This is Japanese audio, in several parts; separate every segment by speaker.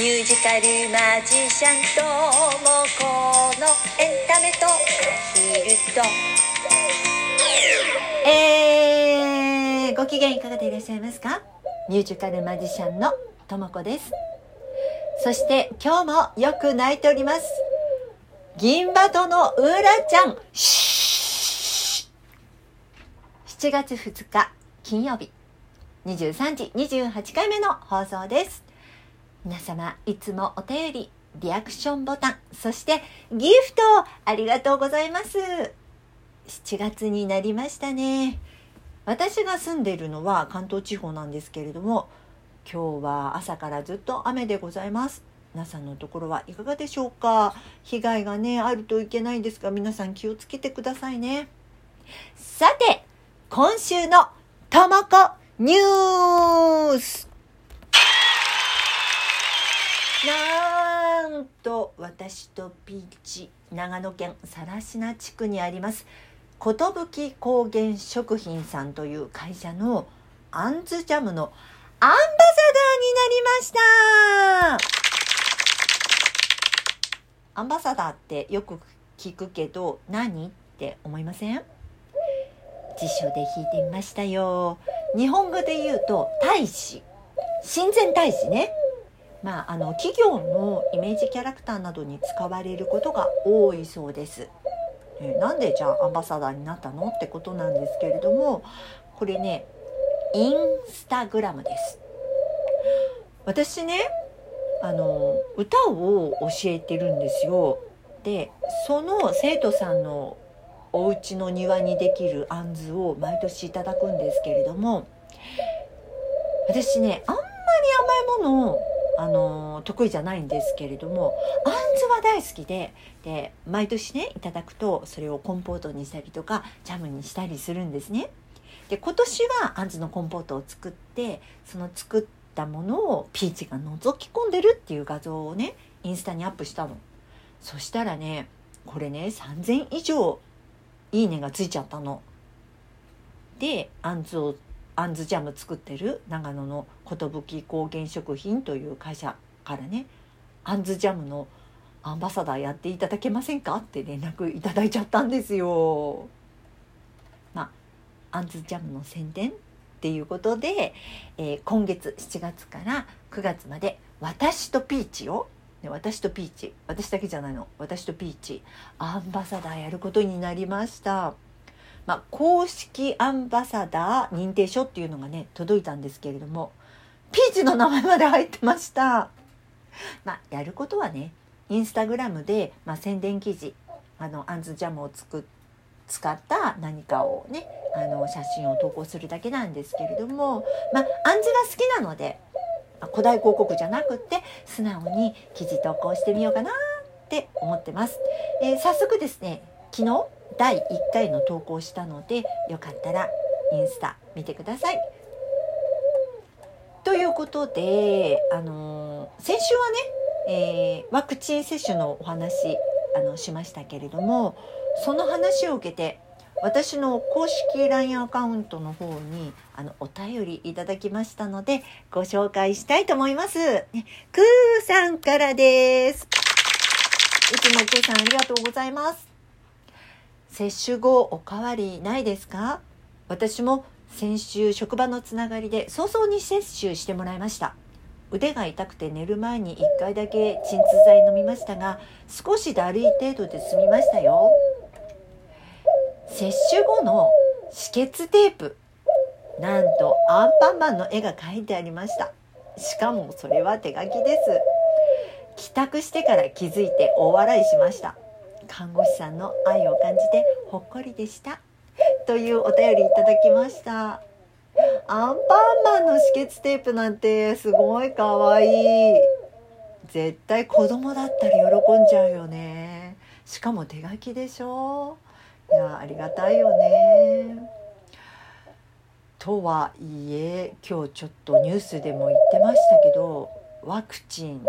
Speaker 1: ミュージカルマジシャンともこのエンタメとヒルと
Speaker 2: えー、ご機嫌いかがでいらっしゃいますか？ミュージカルマジシャンのともこです。そして今日もよく泣いております。銀バトのうらちゃん。7月2日金曜日。23時28回目の放送です。皆様いつもお便りリアクションボタンそしてギフトありがとうございます。7月になりましたね。私が住んでいるのは関東地方なんですけれども今日は朝からずっと雨でございます。皆さんのところはいかがでしょうか？被害がねあるといけないんですが皆さん気をつけてくださいね。さて今週のともこニュース。なんと私とピーチ長野県更科地区にあります。寿高原食品さんという会社のあんずジャムのアンバサダーになりましたアンバサダーってよく聞くけど何って思いません辞書で引いてみましたよ日本語で言うと大使親善大使ねまああの企業のイメージキャラクターなどに使われることが多いそうです。えなんでじゃあアンバサダーになったの？ってことなんですけれどもこれねインスタグラムです。私ねあの歌を教えてるんですよ。でその生徒さんのお家の庭にできるあんずを毎年いただくんですけれども私ねあんまり甘いものをあの得意じゃないんですけれどもあんずは大好きでで毎年ねいただくとそれをコンポートにしたりとかジャムにしたりするんですね。で今年はあんずのコンポートを作ってその作ったものをピーチが覗き込んでるっていう画像をねインスタにアップしたの。そしたらねこれね3,000以上いいねがついちゃったの。であんずをあんずジャム作ってる長野の寿高原食品という会社からねあんずジャムのアンバサダーやっていただけませんかって連絡いただいちゃったんですよ。まああんずジャムの宣伝っていうことで、えー、今月7月から9月まで「私とピーチを」私とピーチ私だけじゃないの私とピーチアンバサダーやることになりました。まあ、公式アンバサダー認定書っていうのがね届いたんですけれどもピーチの名前まで入ってました。まあ、やることはねインスタグラムで、まあ、宣伝記事あのアンズジャムを作っ使った何かをねあの写真を投稿するだけなんですけれども、まあ、アンズが好きなので古代広告じゃなくって素直に記事投稿してみようかなって思ってます。えー、早速ですね昨日第1回の投稿したのでよかったらインスタ見てください。ということで、あのー、先週はね、えー、ワクチン接種のお話あのしましたけれどもその話を受けて私の公式 LINE アカウントの方にあのお便りいただきましたのでご紹介したいと思います。ね、クーさんからです。いつもクーさんありがとうございます。接種後おかわりないですか？私も先週職場のつながりで早々に接種してもらいました。腕が痛くて寝る前に1回だけ鎮痛剤飲みましたが少しだるい程度で済みましたよ。接種後の止血テープなんとアンパンマンの絵が描いてありました。しかもそれは手書きです。帰宅してから気づいて大笑いしました。看護師さんの愛を感じてほっこりでした。というお便りいただきました。アンパンマンの止血テープなんてすごいかわいい。絶対子供だったら喜んじゃうよね。しかも手書きでしょ。いやありがたいよね。とはいえ今日ちょっとニュースでも言ってましたけどワクチン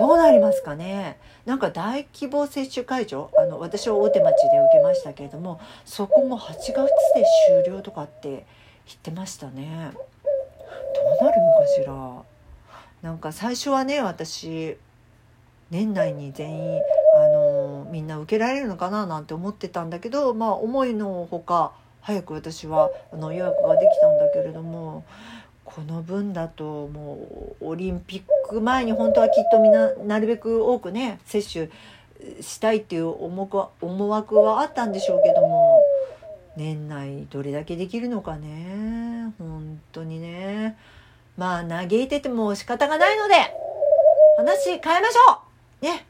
Speaker 2: どうなりますかね。なんか大規模接種会場あの私は大手町で受けましたけれどもそこも8月で終了とかって言ってましたね。どうなるのかしら。なんか最初はね私年内に全員あのみんな受けられるのかななんて思ってたんだけどまあ思いのほか早く私はあの予約ができたんだけれどもこの分だともうオリンピック前に本当はきっとみんななるべく多くね接種したいっていう思惑は思惑はあったんでしょうけども年内どれだけできるのかね本当にね。まあ嘆いてても仕方がないので話変えましょう！ね。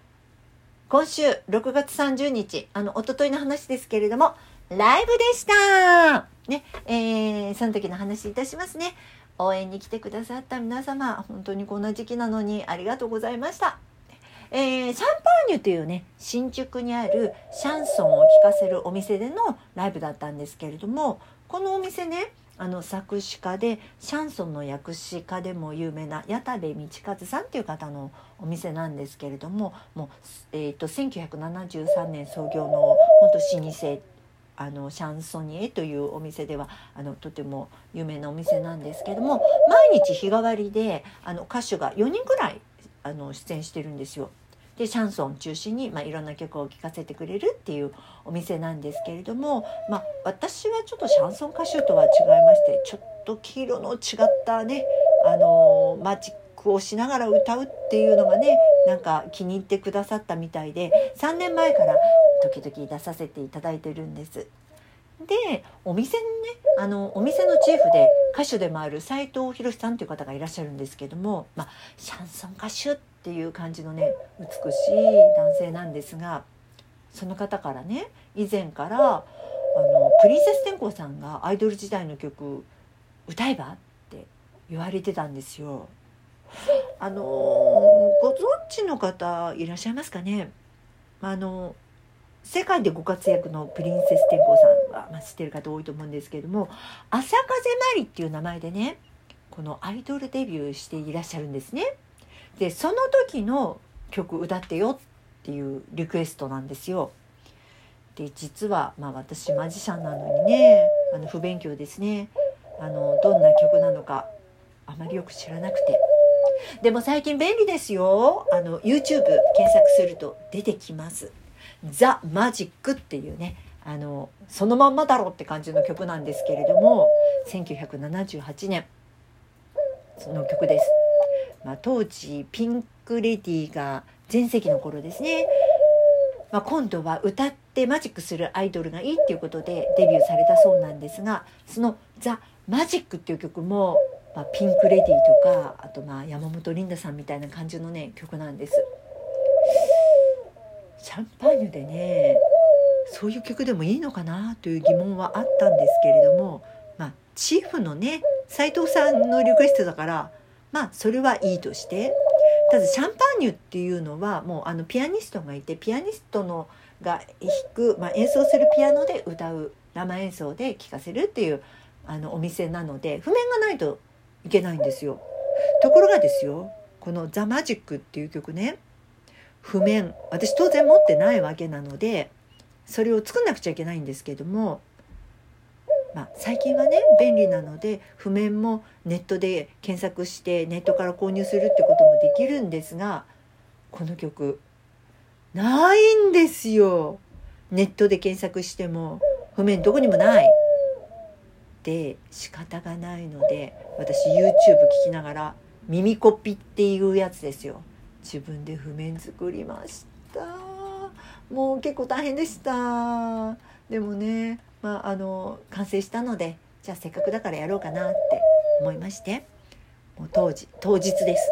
Speaker 2: 今週6月30日あの一昨日の話ですけれどもライブでした！ね。えー、その時の話いたしますね。応援に来てくださった皆様本当にこんな時期なのにありがとうございました。えー、シャンパーニュというね新宿にあるシャンソンを聴かせるお店でのライブだったんですけれどもこのお店ねあの作詞家でシャンソンの訳詞家でも有名な矢田部道和さんっていう方のお店なんですけれどももう、えーと、1973年創業の本当老舗あのシャンソニエというお店ではあのとても有名なお店なんですけども毎日日替わりであの歌手が4人ぐらいあの出演してるんですよ。でシャンソン中心に、まあ、いろんな曲を聴かせてくれるっていうお店なんですけれども、まあ、私はちょっとシャンソン歌手とは違いましてちょっと黄色の違ったね、あのマジックをしながら歌うっていうのがねなんか気に入ってくださったみたいで3年前から時々出させていただいてるんです。でお店にねあのお店のチーフで歌手でもある斉藤博さんという方がいらっしゃるんですけども、まあ、シャンソン歌手っていう感じのね美しい男性なんですがその方からね以前からあのプリンセス天功さんがアイドル時代の曲歌えばって言われてたんですよ。あのご存知の方いらっしゃいますかね？あの世界でご活躍のプリンセス天功さんは、まあ、知ってる方多いと思うんですけれども「朝風まり」っていう名前でねこのアイドルデビューしていらっしゃるんですね。でその時の曲歌ってよっていうリクエストなんですよ。で実は、まあ、私マジシャンなのにねあの不勉強ですねあのどんな曲なのかあまりよく知らなくてでも最近便利ですよあの YouTube 検索すると出てきます「ザ・マジック」っていうねあのそのまんまだろって感じの曲なんですけれども1978年の曲ですまあ、当時ピンク・レディーが全盛期の頃ですね、まあ、今度は歌ってマジックするアイドルがいいっていうことでデビューされたそうなんですがその「ザ・マジック」っていう曲も、まあ、ピンク・レディーとかあとまあ山本リンダさんみたいな感じのね曲なんです。シャンパーニュでねそういう曲でもいいのかなという疑問はあったんですけれども、まあ、チーフのね斉藤さんのリクエストだからまあそれはいいとしてただシャンパーニュっていうのはもうあのピアニストがいてピアニストのが弾く、まあ、演奏するピアノで歌う生演奏で聴かせるっていうあのお店なので譜面がないといけないんですよ。ところがですよこの「ザ・マジック」っていう曲ね譜面私当然持ってないわけなのでそれを作んなくちゃいけないんですけどもまあ、最近はね便利なので譜面もネットで検索してネットから購入するってこともできるんですがこの曲ないんですよ。ネットで検索しても譜面どこにもない。で仕方がないので私 YouTube 聞きながら耳コピっていうやつですよ。自分で譜面作りました。もう結構大変でした。でもねまあ、あの完成したのでじゃあせっかくだからやろうかなって思いましてもう当時当日です。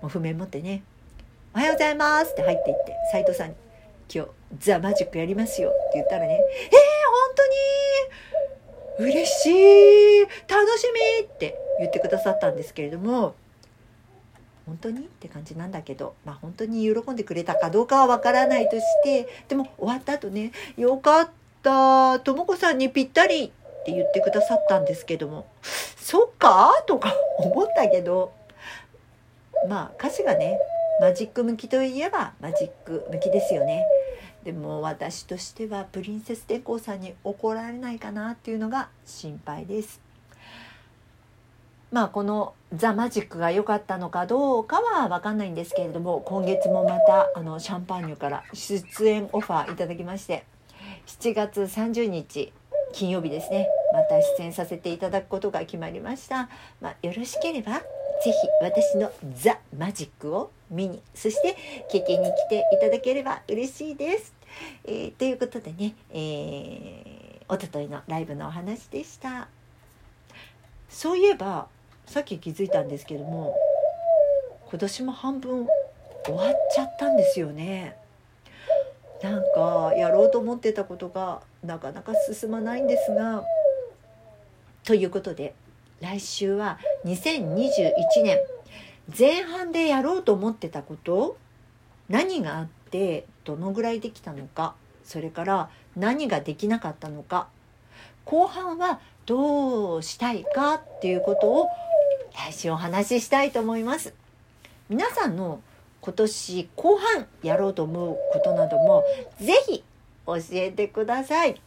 Speaker 2: もう譜面持ってね「おはようございます」って入っていって斎藤さんに「今日ザ・マジックやりますよ」って言ったらね「えー、本当に嬉しい楽しみ!」って言ってくださったんですけれども本当に？って感じなんだけど、まあ、本当に喜んでくれたかどうかはわからないとしてでも終わった後ね「よかったったとも子さんにぴったりって言ってくださったんですけどもそっか？とか思ったけどまあ歌詞がねマジック向きといえばマジック向きですよね。でも私としてはプリンセス天功さんに怒られないかなっていうのが心配です。まあこの「ザ・マジック」が良かったのかどうかは分かんないんですけれども今月もまたあのシャンパーニュから出演オファーいただきまして7月30日金曜日ですねまた出演させていただくことが決まりました、まあ、よろしければぜひ私のザ・マジックを見にそして経験に来ていただければ嬉しいです。えーということでね、えー、おとといのライブのお話でした。そういえばさっき気づいたんですけども今年も半分終わっちゃったんですよね。なんかやろうと思ってたことがなかなか進まないんですがということで来週は2021年前半でやろうと思ってたこと何があってどのぐらいできたのかそれから何ができなかったのか後半はどうしたいかっていうことを来週お話ししたいと思います。皆さんの今年後半やろうと思うことなどもぜひ教えてください。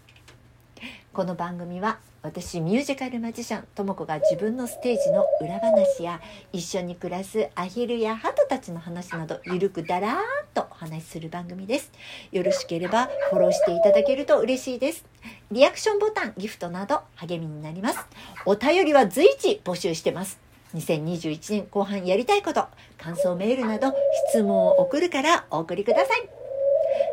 Speaker 2: この番組は私ミュージカルマジシャンとも子が自分のステージの裏話や一緒に暮らすアヒルやハトたちの話などゆるくだらーんとお話しする番組です。よろしければフォローしていただけると嬉しいです。リアクションボタンギフトなど励みになります。お便りは随時募集してます。2021年後半やりたいこと感想メールなど質問を送るからお送りください。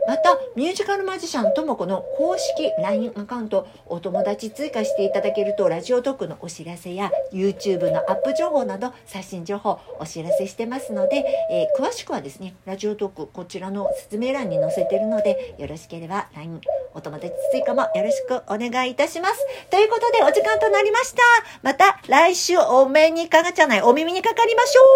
Speaker 2: またミュージカルマジシャンともこの公式 LINE アカウントお友達追加していただけるとラジオトークのお知らせや YouTube のアップ情報など最新情報お知らせしてますので、えー詳しくはですねラジオトークこちらの説明欄に載せてるのでよろしければ LINE お友達追加もよろしくお願いいたします。ということでお時間となりました。また来週お目にかかじゃないお耳にかかりましょう。